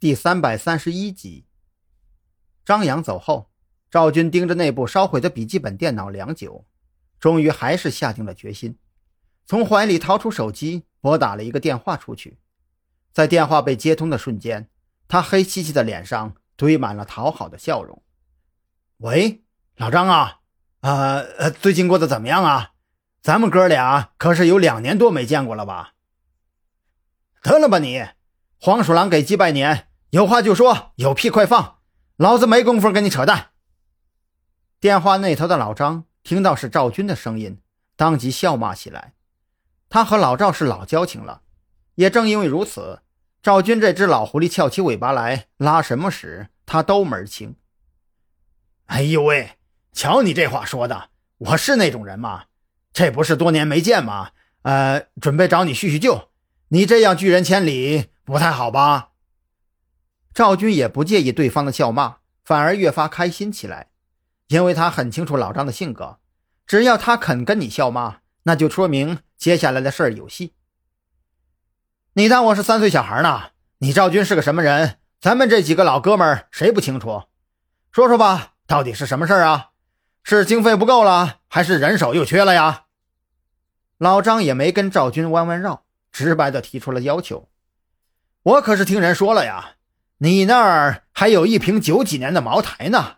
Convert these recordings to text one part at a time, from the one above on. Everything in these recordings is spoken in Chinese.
第三百三十一集。张扬走后，赵军盯着那部烧毁的笔记本电脑良久，终于还是下定了决心，从怀里掏出手机，拨打了一个电话出去。在电话被接通的瞬间，他黑漆漆的脸上堆满了讨好的笑容。“喂，老张啊，呃，最近过得怎么样啊？咱们哥俩可是有两年多没见过了吧？”得了吧你！黄鼠狼给鸡拜年，有话就说，有屁快放，老子没工夫跟你扯淡。电话那头的老张听到是赵军的声音，当即笑骂起来。他和老赵是老交情了，也正因为如此，赵军这只老狐狸翘起尾巴来拉什么屎，他都门清。哎呦喂，瞧你这话说的，我是那种人吗？这不是多年没见吗？呃，准备找你叙叙旧。你这样拒人千里不太好吧？赵军也不介意对方的笑骂，反而越发开心起来，因为他很清楚老张的性格，只要他肯跟你笑骂，那就说明接下来的事儿有戏。你当我是三岁小孩呢？你赵军是个什么人？咱们这几个老哥们儿谁不清楚？说说吧，到底是什么事儿啊？是经费不够了，还是人手又缺了呀？老张也没跟赵军弯弯绕。直白的提出了要求，我可是听人说了呀，你那儿还有一瓶九几年的茅台呢。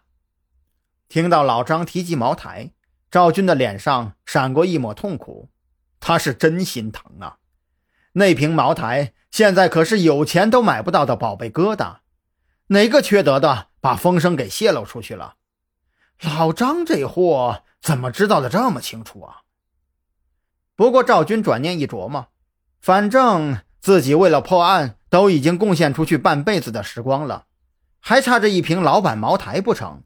听到老张提及茅台，赵军的脸上闪过一抹痛苦，他是真心疼啊。那瓶茅台现在可是有钱都买不到的宝贝疙瘩，哪个缺德的把风声给泄露出去了？老张这货怎么知道的这么清楚啊？不过赵军转念一琢磨。反正自己为了破案都已经贡献出去半辈子的时光了，还差这一瓶老板茅台不成？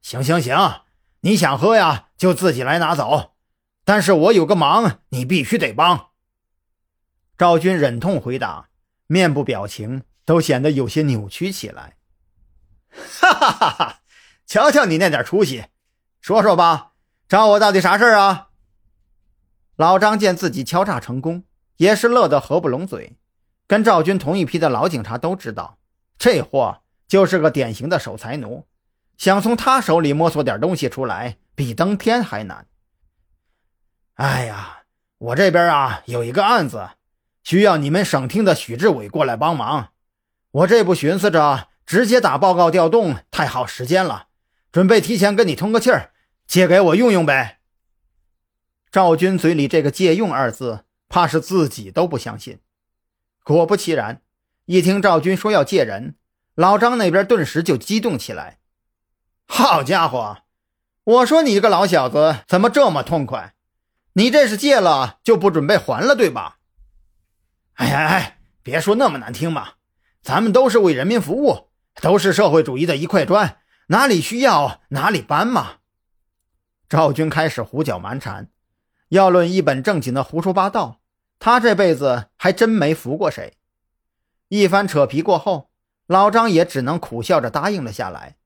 行行行，你想喝呀就自己来拿走，但是我有个忙你必须得帮。赵军忍痛回答，面部表情都显得有些扭曲起来。哈哈哈哈！瞧瞧你那点出息，说说吧，找我到底啥事儿啊？老张见自己敲诈成功，也是乐得合不拢嘴。跟赵军同一批的老警察都知道，这货就是个典型的守财奴，想从他手里摸索点东西出来，比登天还难。哎呀，我这边啊有一个案子，需要你们省厅的许志伟过来帮忙。我这不寻思着直接打报告调动，太耗时间了，准备提前跟你通个气儿，借给我用用呗。赵军嘴里这个“借用”二字，怕是自己都不相信。果不其然，一听赵军说要借人，老张那边顿时就激动起来。好家伙，我说你个老小子怎么这么痛快？你这是借了就不准备还了，对吧？哎哎哎，别说那么难听嘛，咱们都是为人民服务，都是社会主义的一块砖，哪里需要哪里搬嘛。赵军开始胡搅蛮缠。要论一本正经的胡说八道，他这辈子还真没服过谁。一番扯皮过后，老张也只能苦笑着答应了下来。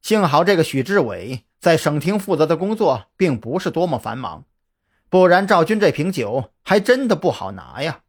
幸好这个许志伟在省厅负责的工作并不是多么繁忙，不然赵军这瓶酒还真的不好拿呀。